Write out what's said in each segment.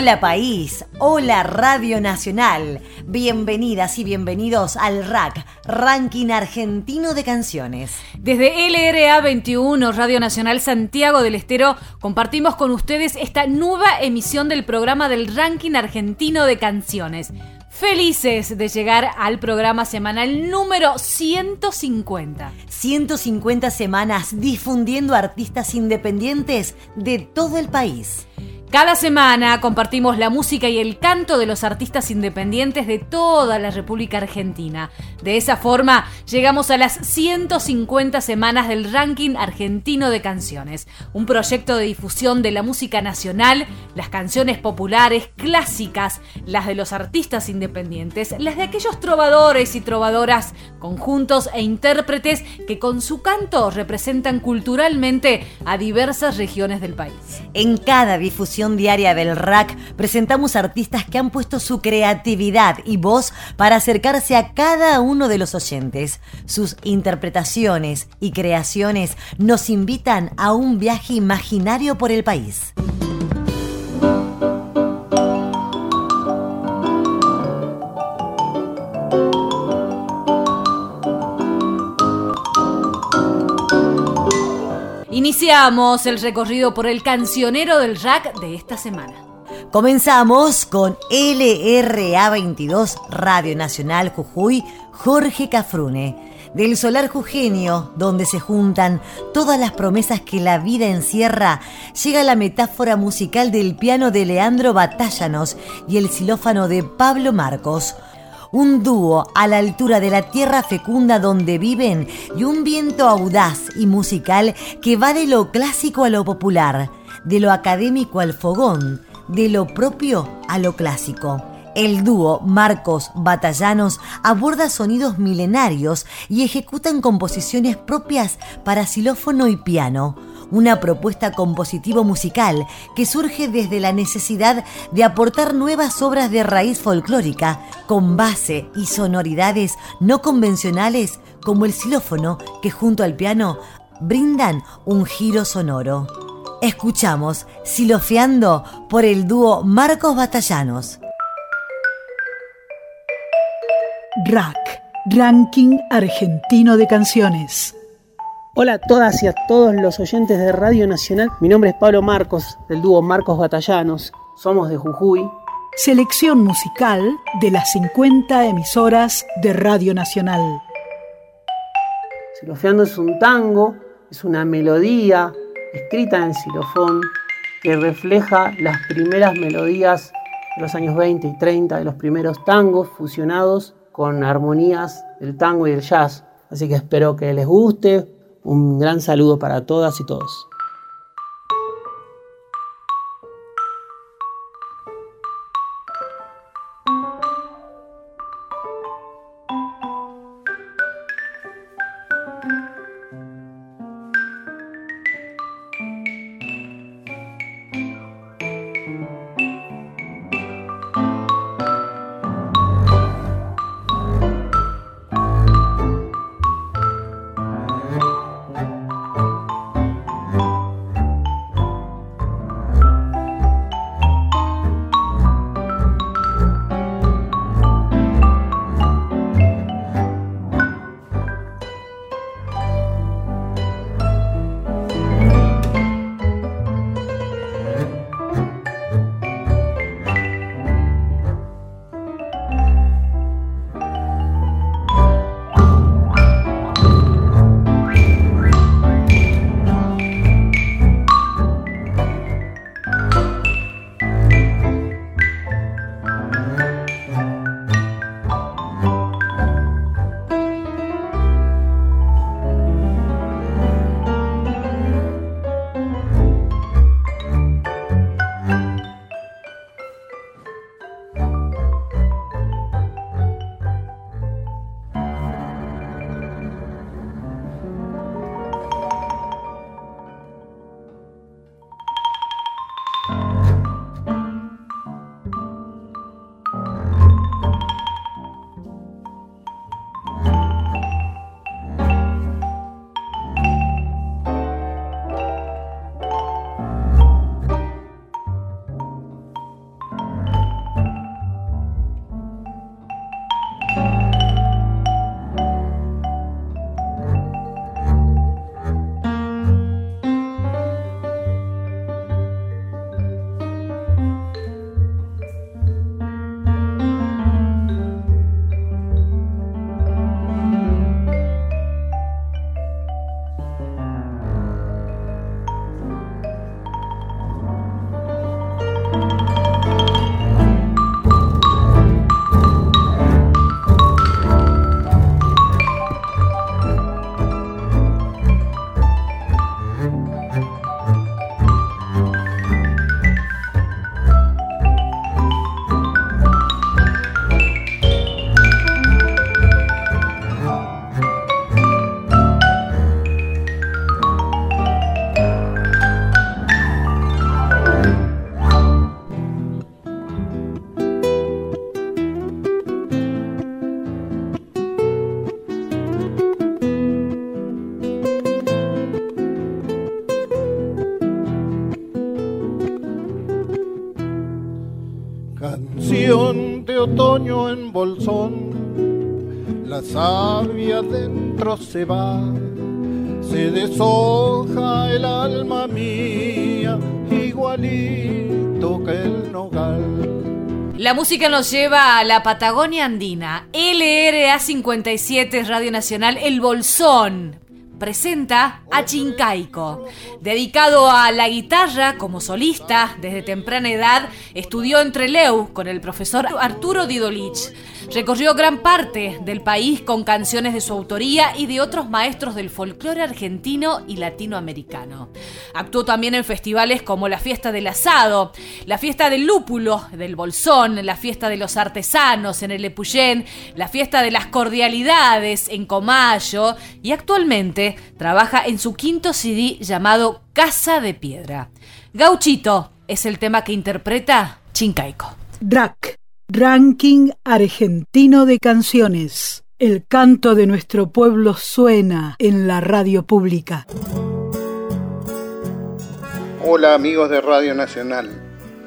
Hola país, hola Radio Nacional, bienvenidas y bienvenidos al RAC, Ranking Argentino de Canciones. Desde LRA 21, Radio Nacional Santiago del Estero, compartimos con ustedes esta nueva emisión del programa del Ranking Argentino de Canciones. Felices de llegar al programa semanal número 150. 150 semanas difundiendo artistas independientes de todo el país. Cada semana compartimos la música y el canto de los artistas independientes de toda la República Argentina. De esa forma, llegamos a las 150 semanas del ranking argentino de canciones, un proyecto de difusión de la música nacional, las canciones populares, clásicas, las de los artistas independientes, las de aquellos trovadores y trovadoras, conjuntos e intérpretes que con su canto representan culturalmente a diversas regiones del país. En cada difusión diaria del RAC presentamos artistas que han puesto su creatividad y voz para acercarse a cada uno de los oyentes. Sus interpretaciones y creaciones nos invitan a un viaje imaginario por el país. Iniciamos el recorrido por el cancionero del rack de esta semana. Comenzamos con LRA 22 Radio Nacional Jujuy, Jorge Cafrune. Del solar jujeño, donde se juntan todas las promesas que la vida encierra, llega la metáfora musical del piano de Leandro Batállanos y el xilófano de Pablo Marcos un dúo a la altura de la tierra fecunda donde viven y un viento audaz y musical que va de lo clásico a lo popular, de lo académico al fogón, de lo propio a lo clásico. El dúo Marcos Batallanos aborda sonidos milenarios y ejecutan composiciones propias para xilófono y piano una propuesta compositivo-musical que surge desde la necesidad de aportar nuevas obras de raíz folclórica con base y sonoridades no convencionales como el xilófono que junto al piano brindan un giro sonoro. Escuchamos Silofeando por el dúo Marcos Batallanos. Rack, Ranking Argentino de Canciones. Hola a todas y a todos los oyentes de Radio Nacional. Mi nombre es Pablo Marcos, del dúo Marcos Batallanos. Somos de Jujuy. Selección musical de las 50 emisoras de Radio Nacional. Silofeando es un tango, es una melodía escrita en xilofón que refleja las primeras melodías de los años 20 y 30 de los primeros tangos fusionados con armonías del tango y del jazz. Así que espero que les guste, un gran saludo para todas y todos. Sabia dentro se va, se deshoja el alma mía, igualito que el nogal. La música nos lleva a la Patagonia Andina. LRA 57 Radio Nacional El Bolsón presenta a Chincaico. Dedicado a la guitarra como solista, desde temprana edad estudió en Trelew con el profesor Arturo Didolich. Recorrió gran parte del país con canciones de su autoría y de otros maestros del folclore argentino y latinoamericano. Actuó también en festivales como la Fiesta del Asado, la Fiesta del Lúpulo, del Bolsón, la Fiesta de los Artesanos en el Epuyén, la Fiesta de las Cordialidades en Comayo y actualmente trabaja en su quinto CD llamado Casa de Piedra. Gauchito es el tema que interpreta Chincaico. Drac, Ranking Argentino de Canciones. El canto de nuestro pueblo suena en la radio pública. Hola amigos de Radio Nacional,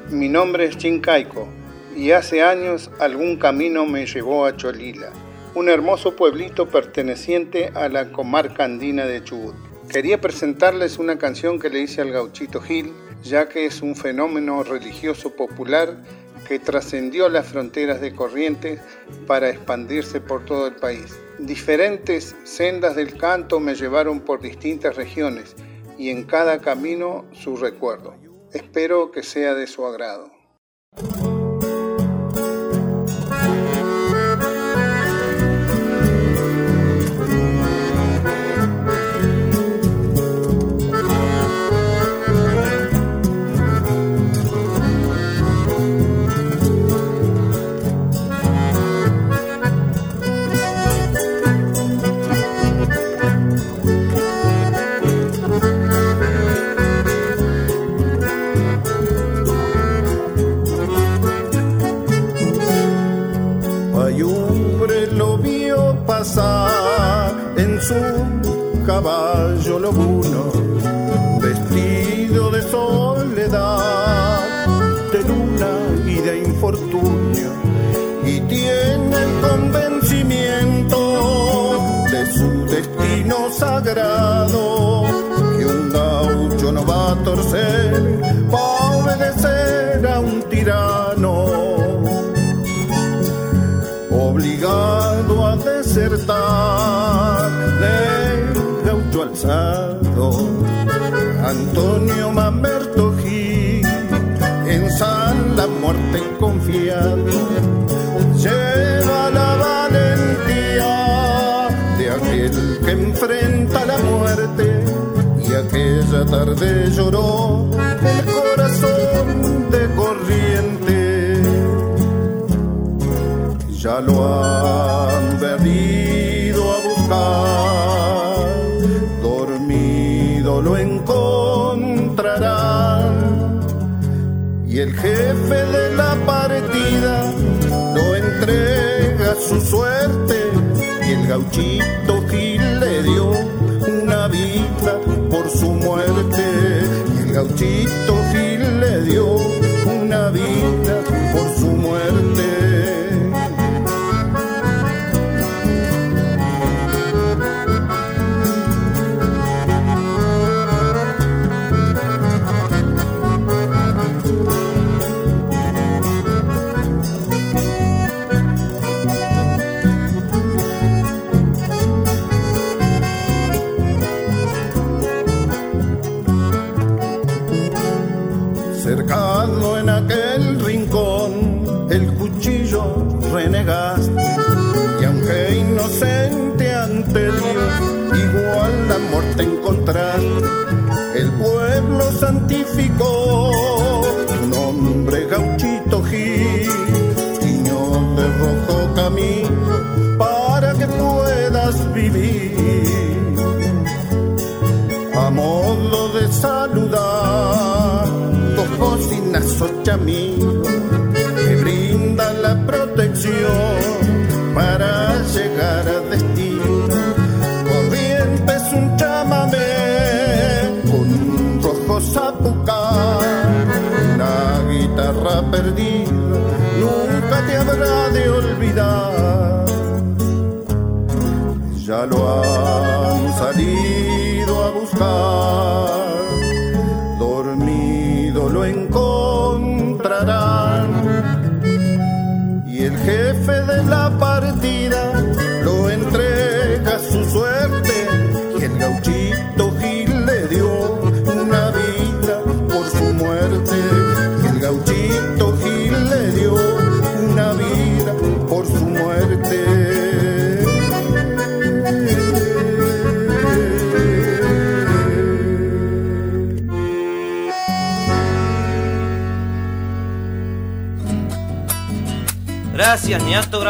mi nombre es Chincaico y hace años algún camino me llevó a Cholila un hermoso pueblito perteneciente a la comarca andina de Chubut. Quería presentarles una canción que le hice al gauchito Gil, ya que es un fenómeno religioso popular que trascendió las fronteras de Corrientes para expandirse por todo el país. Diferentes sendas del canto me llevaron por distintas regiones y en cada camino su recuerdo. Espero que sea de su agrado. Lleva la valentía de aquel que enfrenta la muerte y aquella tarde lloró el corazón de corriente. Ya lo han venido a buscar, dormido lo encontrarán y el jefe de la lo entrega su suerte y el gauchito Gil le dio una vida por su muerte. Y el gauchito Gil le dio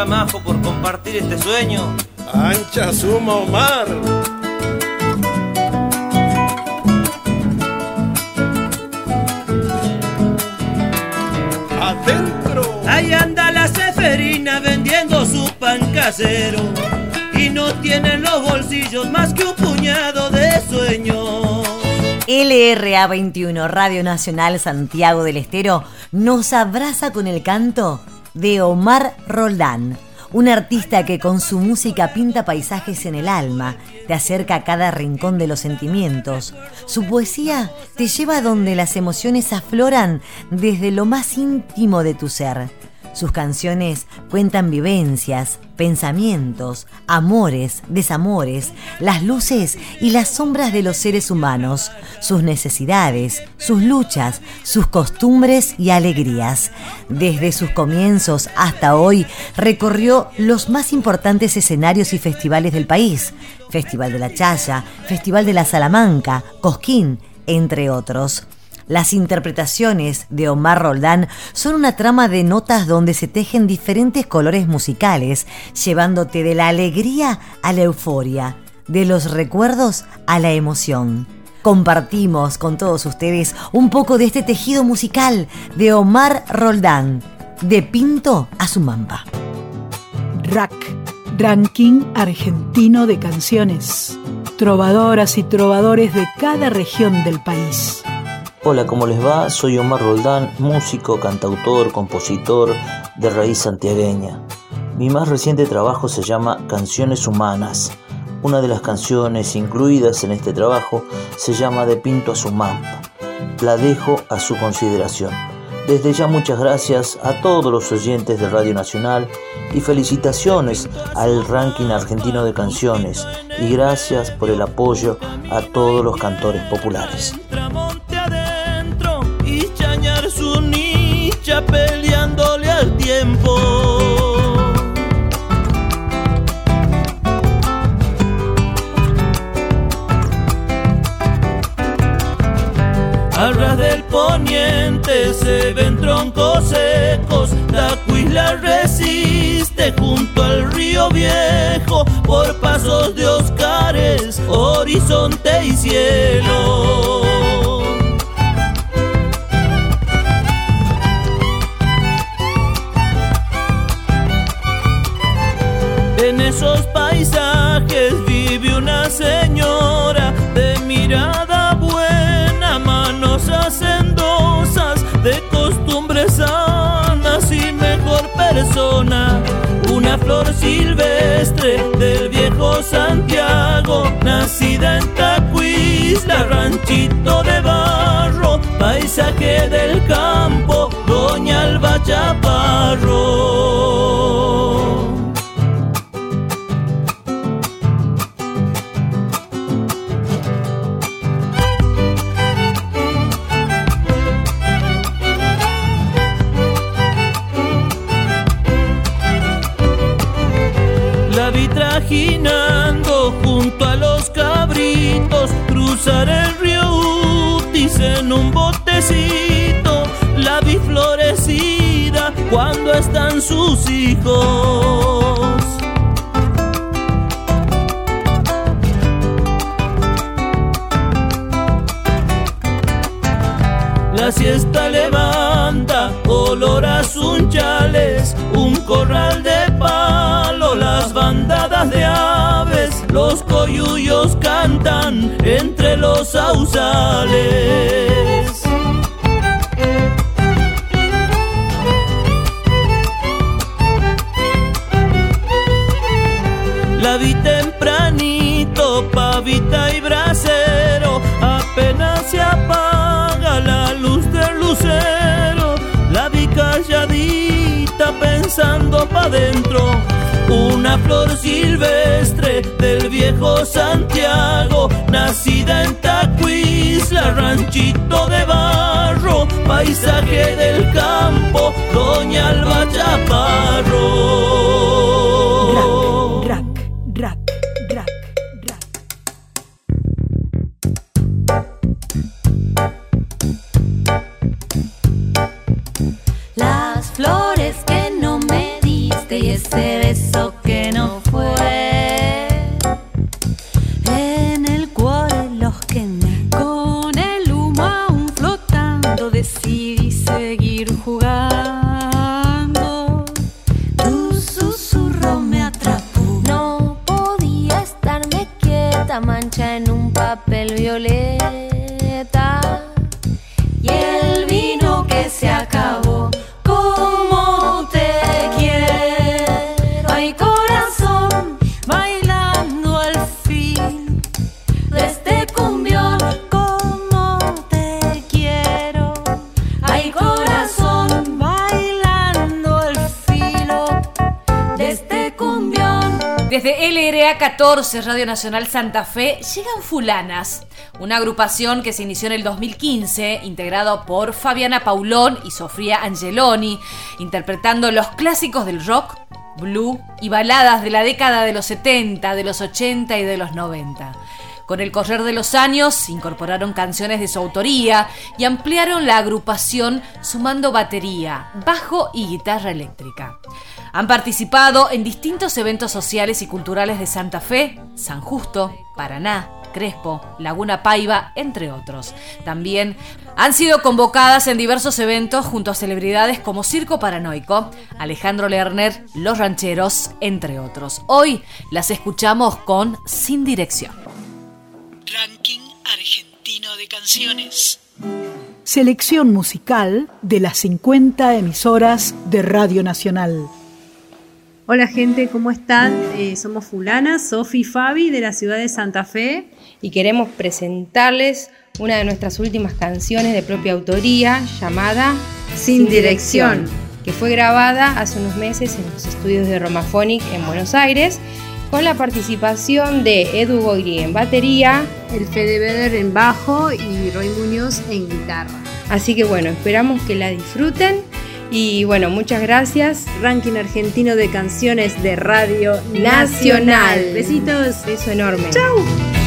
Gramajo, por compartir este sueño. Ancha suma Omar. Adentro. Ahí anda la ceferina vendiendo su pan casero. Y no tiene en los bolsillos más que un puñado de sueños. LRA 21, Radio Nacional Santiago del Estero, nos abraza con el canto de Omar Roldán, un artista que con su música pinta paisajes en el alma, te acerca a cada rincón de los sentimientos. Su poesía te lleva a donde las emociones afloran desde lo más íntimo de tu ser. Sus canciones cuentan vivencias, pensamientos, amores, desamores, las luces y las sombras de los seres humanos, sus necesidades, sus luchas, sus costumbres y alegrías. Desde sus comienzos hasta hoy recorrió los más importantes escenarios y festivales del país, Festival de la Chaya, Festival de la Salamanca, Cosquín, entre otros. Las interpretaciones de Omar Roldán son una trama de notas donde se tejen diferentes colores musicales, llevándote de la alegría a la euforia, de los recuerdos a la emoción. Compartimos con todos ustedes un poco de este tejido musical de Omar Roldán, de Pinto a Sumampa. RAC, Ranking Argentino de Canciones. Trovadoras y trovadores de cada región del país. Hola, ¿cómo les va? Soy Omar Roldán, músico, cantautor, compositor de raíz santiagueña. Mi más reciente trabajo se llama Canciones Humanas. Una de las canciones incluidas en este trabajo se llama De Pinto a su Mampa. La dejo a su consideración. Desde ya muchas gracias a todos los oyentes de Radio Nacional y felicitaciones al ranking argentino de canciones y gracias por el apoyo a todos los cantores populares. Peleándole al tiempo. Al ras del poniente se ven troncos secos, la cuisla resiste junto al río viejo, por pasos de Oscares, horizonte y cielo. Silvestre del viejo Santiago, nacida en Tacuisla, ranchito de barro, paisaje del campo, Doña Alba Chaparro. Un botecito. La vi florecida cuando están sus hijos. La siesta levanta olor a sunchales, un corral de palo, las bandadas de aves, los coyuyos cantan entre los sausales. La vi tempranito, pavita y brasero, pensando pa' dentro. Una flor silvestre del viejo Santiago, nacida en Tacuisla, ranchito de barro, paisaje del campo, Doña Alba Chaparro. 14, Radio Nacional Santa Fe, llegan Fulanas, una agrupación que se inició en el 2015, integrado por Fabiana Paulón y Sofía Angeloni, interpretando los clásicos del rock, blue y baladas de la década de los 70, de los 80 y de los 90. Con el correr de los años incorporaron canciones de su autoría y ampliaron la agrupación sumando batería, bajo y guitarra eléctrica. Han participado en distintos eventos sociales y culturales de Santa Fe, San Justo, Paraná, Crespo, Laguna Paiva, entre otros. También han sido convocadas en diversos eventos junto a celebridades como Circo Paranoico, Alejandro Lerner, Los Rancheros, entre otros. Hoy las escuchamos con Sin Dirección. Ranking argentino de canciones. Selección musical de las 50 emisoras de Radio Nacional. Hola gente, ¿cómo están? Eh, somos Fulana, Sofi y Fabi de la ciudad de Santa Fe y queremos presentarles una de nuestras últimas canciones de propia autoría llamada Sin Dirección, que fue grabada hace unos meses en los estudios de Romaphonic en Buenos Aires con la participación de Edu Goiri en batería, el Fede Beder en bajo y Roy Muñoz en guitarra. Así que bueno, esperamos que la disfruten y bueno, muchas gracias. Ranking argentino de canciones de Radio Nacional. Nacional. Besitos. Beso enorme. Chau.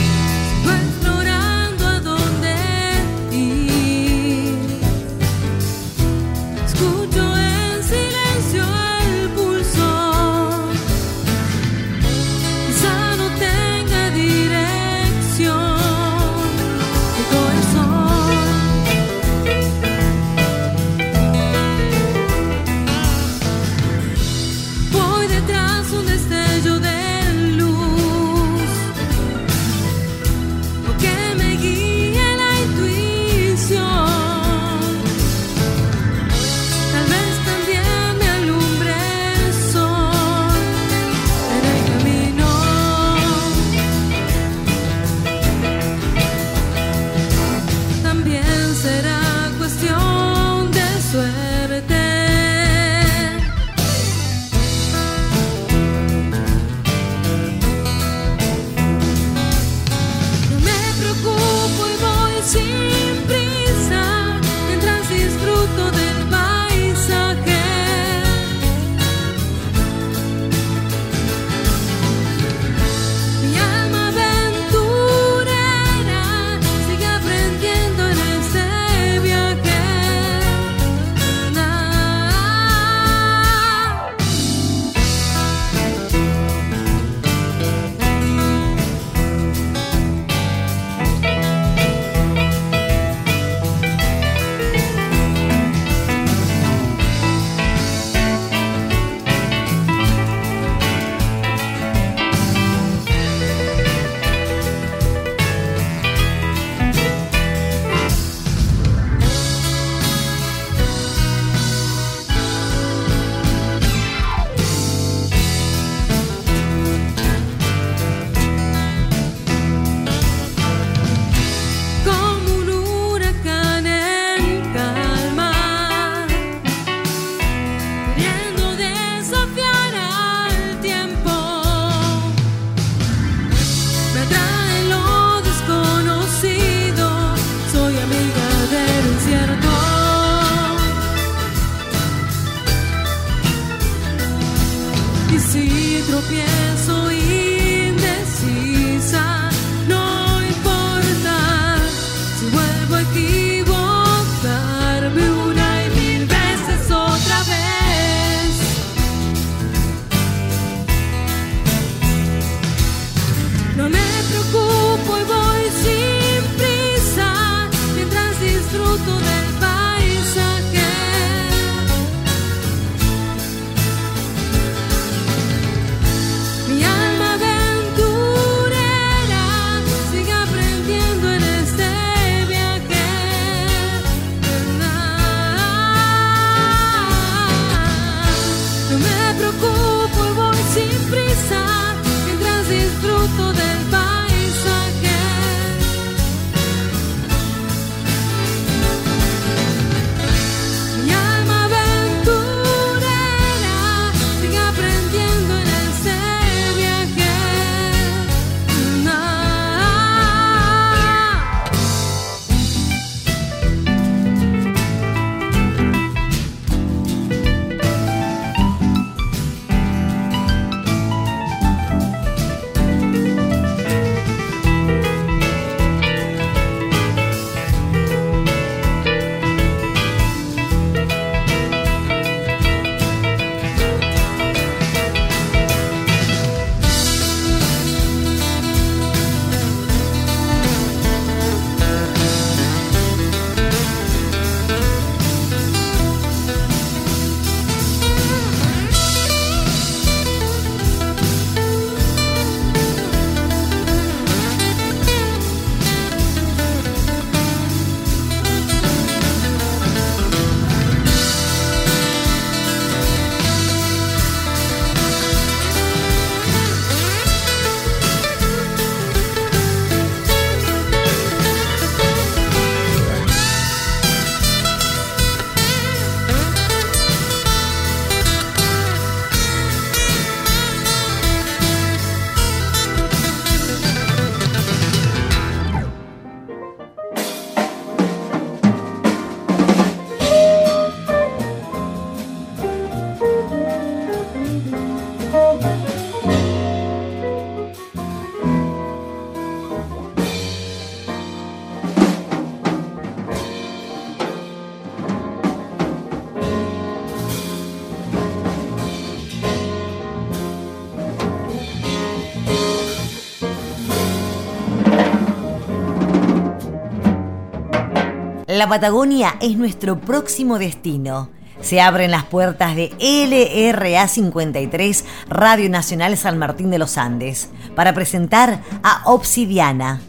La Patagonia es nuestro próximo destino. Se abren las puertas de LRA 53 Radio Nacional San Martín de los Andes para presentar a Obsidiana.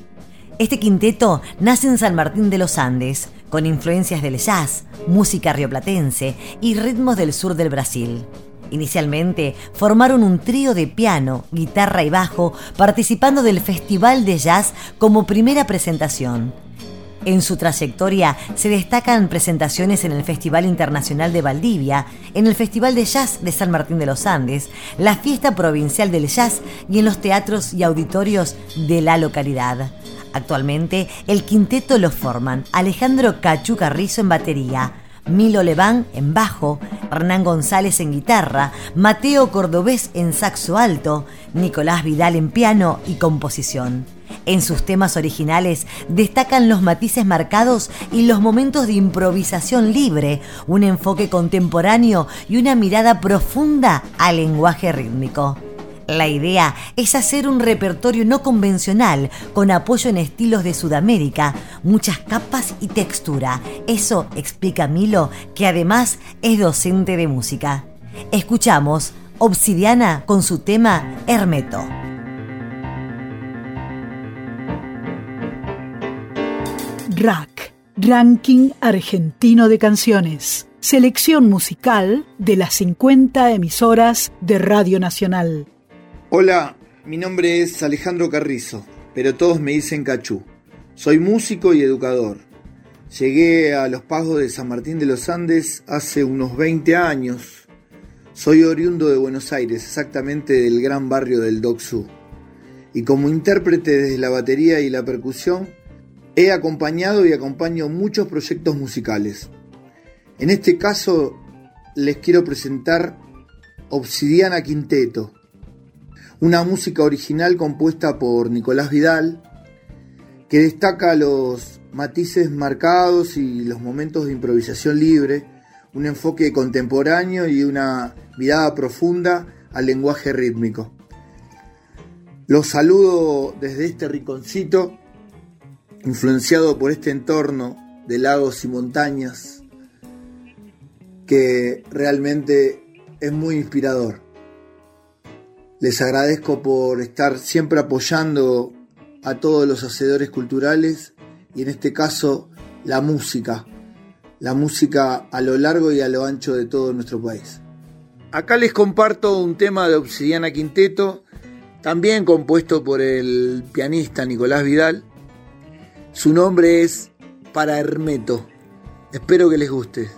Este quinteto nace en San Martín de los Andes con influencias del jazz, música rioplatense y ritmos del sur del Brasil. Inicialmente formaron un trío de piano, guitarra y bajo participando del Festival de Jazz como primera presentación. En su trayectoria se destacan presentaciones en el Festival Internacional de Valdivia, en el Festival de Jazz de San Martín de los Andes, la Fiesta Provincial del Jazz y en los teatros y auditorios de la localidad. Actualmente, el quinteto lo forman Alejandro Cachu Carrizo en batería, Milo Leván en bajo, Hernán González en guitarra, Mateo Cordobés en saxo alto, Nicolás Vidal en piano y composición. En sus temas originales destacan los matices marcados y los momentos de improvisación libre, un enfoque contemporáneo y una mirada profunda al lenguaje rítmico. La idea es hacer un repertorio no convencional, con apoyo en estilos de Sudamérica, muchas capas y textura. Eso explica Milo, que además es docente de música. Escuchamos Obsidiana con su tema Hermeto. RAC, Ranking Argentino de Canciones. Selección musical de las 50 emisoras de Radio Nacional. Hola, mi nombre es Alejandro Carrizo, pero todos me dicen Cachú. Soy músico y educador. Llegué a los pagos de San Martín de los Andes hace unos 20 años. Soy oriundo de Buenos Aires, exactamente del gran barrio del Doxú. Y como intérprete desde la batería y la percusión, he acompañado y acompaño muchos proyectos musicales. En este caso les quiero presentar Obsidiana Quinteto, una música original compuesta por Nicolás Vidal, que destaca los matices marcados y los momentos de improvisación libre, un enfoque contemporáneo y una mirada profunda al lenguaje rítmico. Los saludo desde este rinconcito, influenciado por este entorno de lagos y montañas, que realmente es muy inspirador. Les agradezco por estar siempre apoyando a todos los hacedores culturales y en este caso la música, la música a lo largo y a lo ancho de todo nuestro país. Acá les comparto un tema de Obsidiana Quinteto, también compuesto por el pianista Nicolás Vidal. Su nombre es Para Hermeto. Espero que les guste.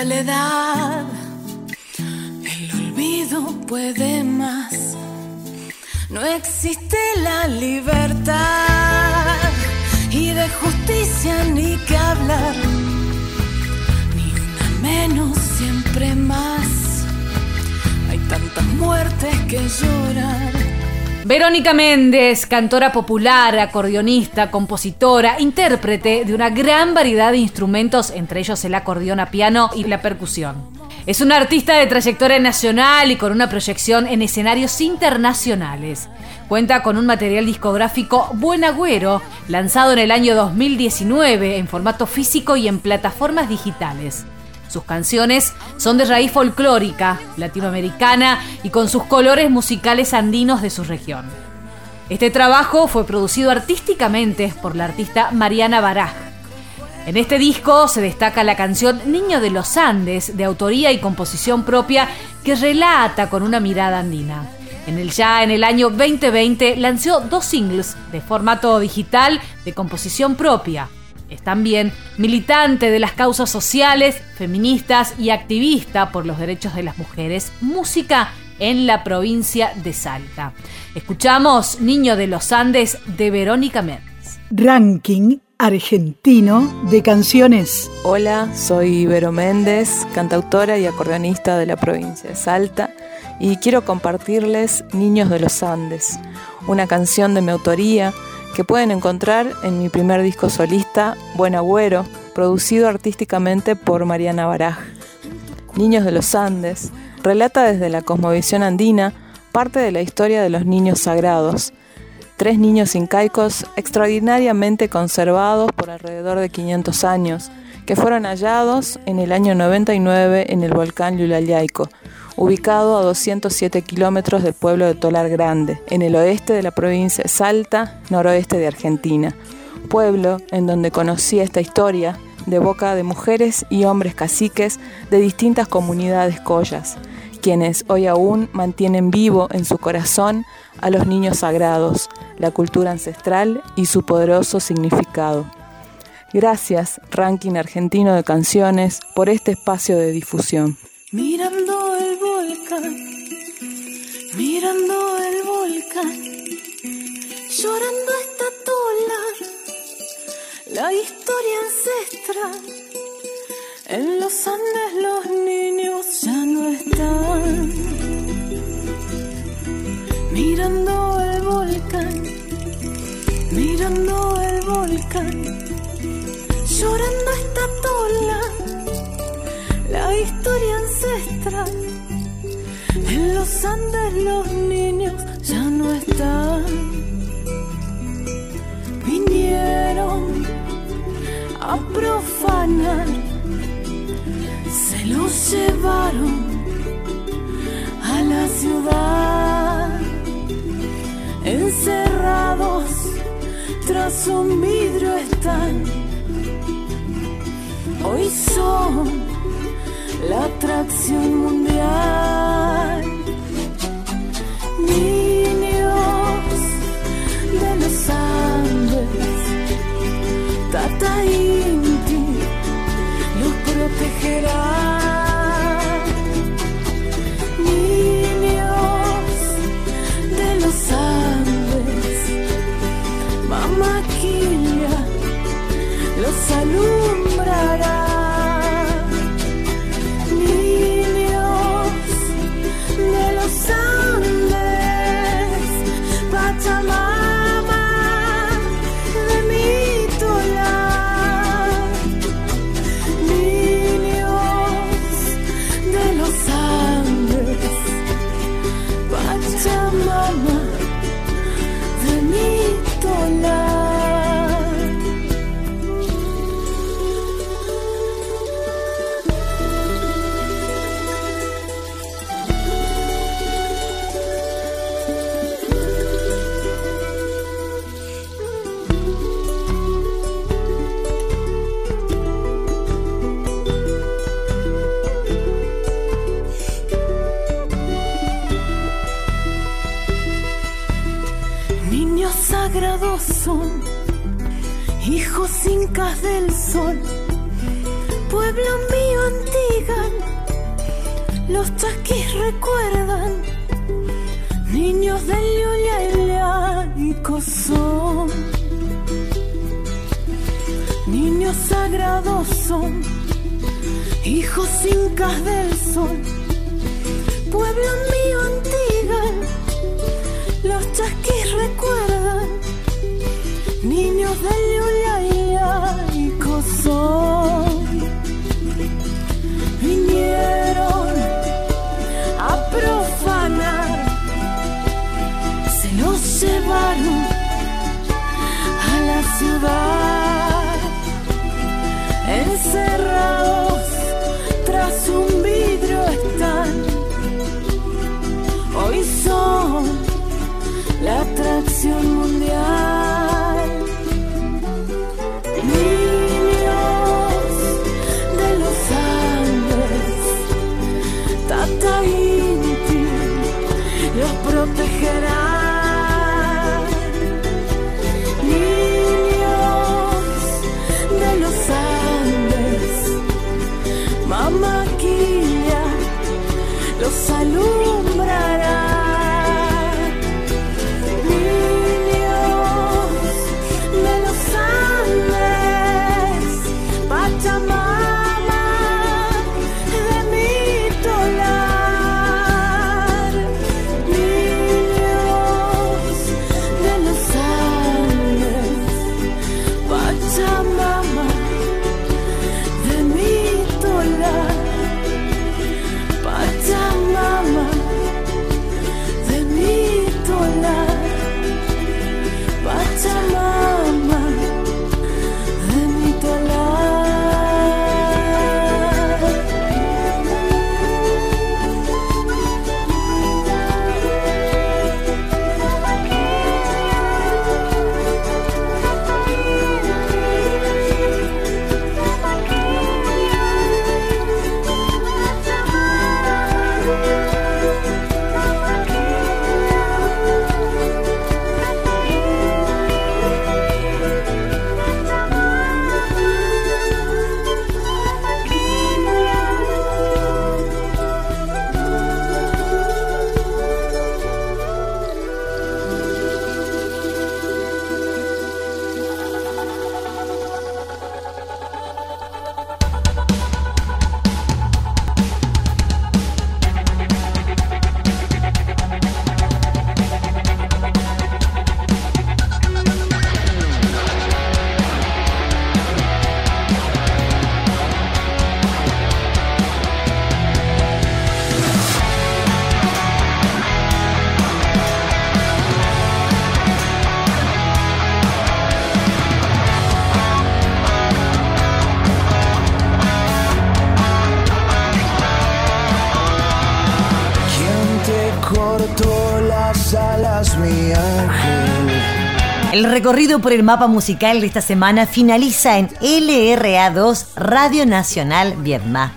Soledad, el olvido puede más. No existe la libertad y de justicia ni que hablar, ni una menos, siempre más. Hay tantas muertes que llorar. Verónica Méndez, cantora popular, acordeonista, compositora, intérprete de una gran variedad de instrumentos, entre ellos el acordeón a piano y la percusión. Es una artista de trayectoria nacional y con una proyección en escenarios internacionales. Cuenta con un material discográfico Buen Agüero, lanzado en el año 2019 en formato físico y en plataformas digitales. Sus canciones son de raíz folclórica, latinoamericana y con sus colores musicales andinos de su región. Este trabajo fue producido artísticamente por la artista Mariana Baraj. En este disco se destaca la canción Niño de los Andes, de autoría y composición propia, que relata con una mirada andina. En el ya en el año 2020 lanzó dos singles de formato digital de composición propia, es también militante de las causas sociales, feministas y activista por los derechos de las mujeres. Música en la provincia de Salta. Escuchamos Niño de los Andes de Verónica Méndez. Ranking argentino de canciones. Hola, soy Vero Méndez, cantautora y acordeonista de la provincia de Salta, y quiero compartirles Niños de los Andes, una canción de mi autoría que pueden encontrar en mi primer disco solista, Buen Agüero, producido artísticamente por Mariana Baraj. Niños de los Andes relata desde la cosmovisión andina parte de la historia de los niños sagrados, tres niños incaicos extraordinariamente conservados por alrededor de 500 años, que fueron hallados en el año 99 en el volcán Yulayaico, ubicado a 207 kilómetros del pueblo de Tolar Grande, en el oeste de la provincia de Salta, noroeste de Argentina. Pueblo en donde conocí esta historia de boca de mujeres y hombres caciques de distintas comunidades collas, quienes hoy aún mantienen vivo en su corazón a los niños sagrados, la cultura ancestral y su poderoso significado. Gracias, Ranking Argentino de Canciones, por este espacio de difusión mirando el volcán, mirando el volcán, llorando esta tola, la historia ancestral. En los Andes los niños ya no están. Mirando el volcán, mirando el volcán, llorando esta tola la historia ancestral. En los Andes los niños ya no están. Vinieron a profanar, se los llevaron a la ciudad, encerrados tras un vidrio están. Hoy son la atracción mundial. Niños de los Andes, Tata Inti los protegerá. Del sol, pueblo mío antigan, los chasquis recuerdan, niños del Yulia y son, niños sagrados son, hijos incas del sol, pueblo mío antigan, los chasquis recuerdan, niños del Yulia vinieron a profanar, se los llevaron a la ciudad, encerrados tras un vidrio están, hoy son la atracción mundial. Los El recorrido por el mapa musical de esta semana finaliza en LRA2 Radio Nacional Vietnam.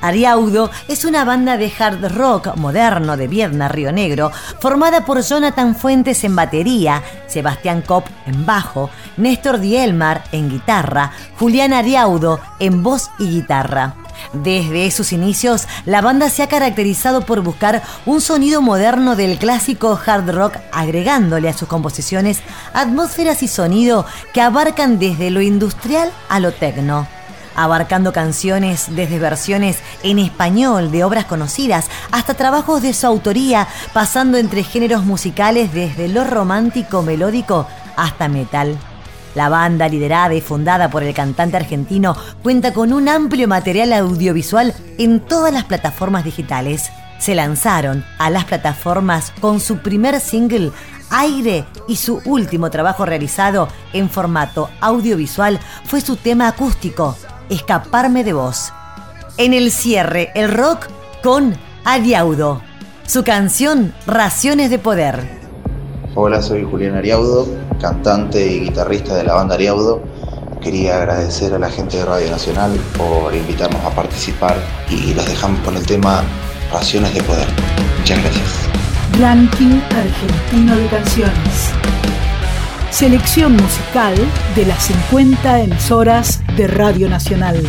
Ariaudo es una banda de hard rock moderno de Vietnam, Río Negro, formada por Jonathan Fuentes en batería, Sebastián Kopp en bajo, Néstor Dielmar en guitarra, Julián Ariaudo en voz y guitarra. Desde sus inicios, la banda se ha caracterizado por buscar un sonido moderno del clásico hard rock, agregándole a sus composiciones atmósferas y sonido que abarcan desde lo industrial a lo tecno. Abarcando canciones desde versiones en español de obras conocidas hasta trabajos de su autoría, pasando entre géneros musicales desde lo romántico melódico hasta metal. La banda, liderada y fundada por el cantante argentino, cuenta con un amplio material audiovisual en todas las plataformas digitales. Se lanzaron a las plataformas con su primer single, Aire, y su último trabajo realizado en formato audiovisual fue su tema acústico, Escaparme de vos. En el cierre, el rock con Ariaudo. Su canción, Raciones de Poder. Hola, soy Julián Ariaudo, cantante y guitarrista de la banda Ariaudo. Quería agradecer a la gente de Radio Nacional por invitarnos a participar y los dejamos con el tema Raciones de Poder. Muchas gracias. Ranking argentino de canciones. selección musical de las 50 emisoras de Radio Nacional.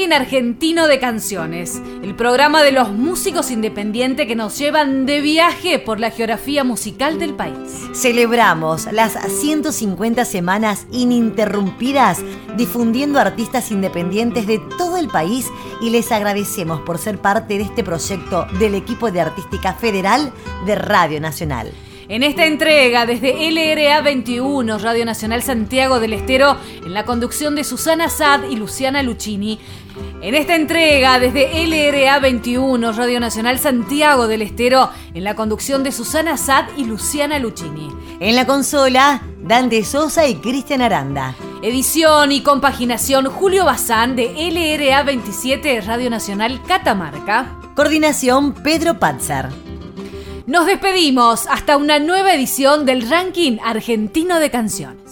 Ranking argentino de canciones, el programa de los músicos independientes que nos llevan de viaje por la geografía musical del país. Celebramos las 150 semanas ininterrumpidas difundiendo artistas independientes de todo el país y les agradecemos por ser parte de este proyecto del equipo de Artística Federal de Radio Nacional. En esta entrega, desde LRA 21, Radio Nacional Santiago del Estero, en la conducción de Susana Sad y Luciana Lucchini. En esta entrega, desde LRA 21, Radio Nacional Santiago del Estero, en la conducción de Susana Sad y Luciana Lucchini. En la consola, Dante Sosa y Cristian Aranda. Edición y compaginación Julio Bazán de LRA 27 Radio Nacional Catamarca. Coordinación Pedro Patzer. Nos despedimos hasta una nueva edición del ranking argentino de canciones.